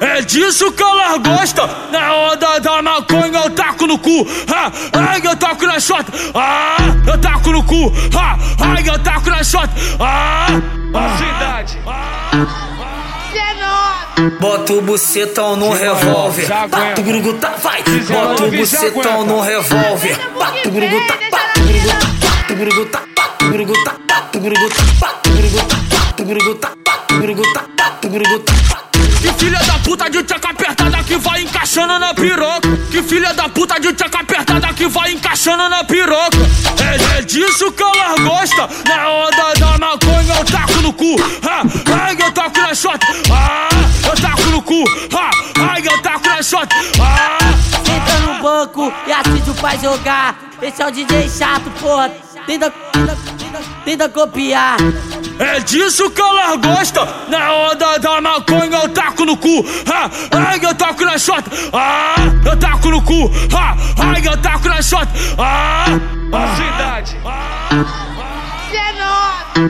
É disso que ela gosta. Na onda da maconha eu taco no cu. Ah, ai, eu taco na shota. Ah, eu taco no cu. Ah, ai, eu taco na shota. Ah, cidade. Bota o bucetão no revólver. Bata o gruguta, vai. Bota o bucetão no revólver. Bata o gruguta, bata o gruguta, bata o gruguta, bata o gruguta, bata o gruguta, bata o gruguta, bata o gruguta, bata o gruguta, bata o gruguta. Que filha da puta de tchaca apertada que vai encaixando na piroca. Que filha da puta de tchaca apertada que vai encaixando na piroca. É, é disso que ela gosta. Na onda da maconha eu taco no cu. Ah, ai, eu taco na shot. Ah, eu taco no cu. Ah, ai, eu taco na shot. Ah, Senta no banco e assiste o pai jogar. Esse é o DJ chato, porra. Tenta, tenta, tenta, tenta copiar. é disso que ela gosta. Na onda da maconha eu taco cu. Ah, ai, eu taco na shot. Ah, eu taco no cu. Ah, ai, eu taco na shot. Ah, cidade.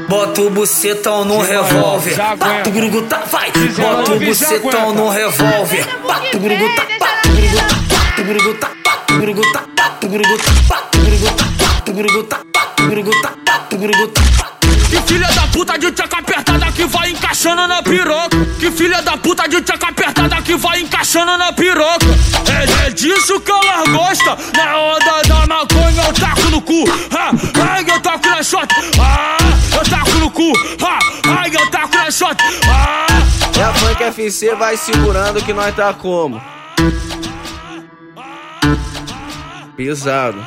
Bota o bucetão no revólver. Bata o gruguta, vai. Bota o bucetão no revólver. Bata o gruguta, bata o gruguta, bata o gruguta, bata o gruguta, bata o gruguta, bata o gruguta, bata o gruguta, bata o gruguta, bata o gruguta. Que filha da puta de tchaca apertada que vai encaixando na piroca. Filha da puta de tchaca apertada que vai encaixando na piroca. É, é disso que ela gosta. Na onda da maconha eu taco no cu. Ah, ai, eu taco na shot. Ah, eu taco no cu. Ah, ai, eu taco na shot. Ah, É a Funk FC, vai segurando que nós tá como? Pesado.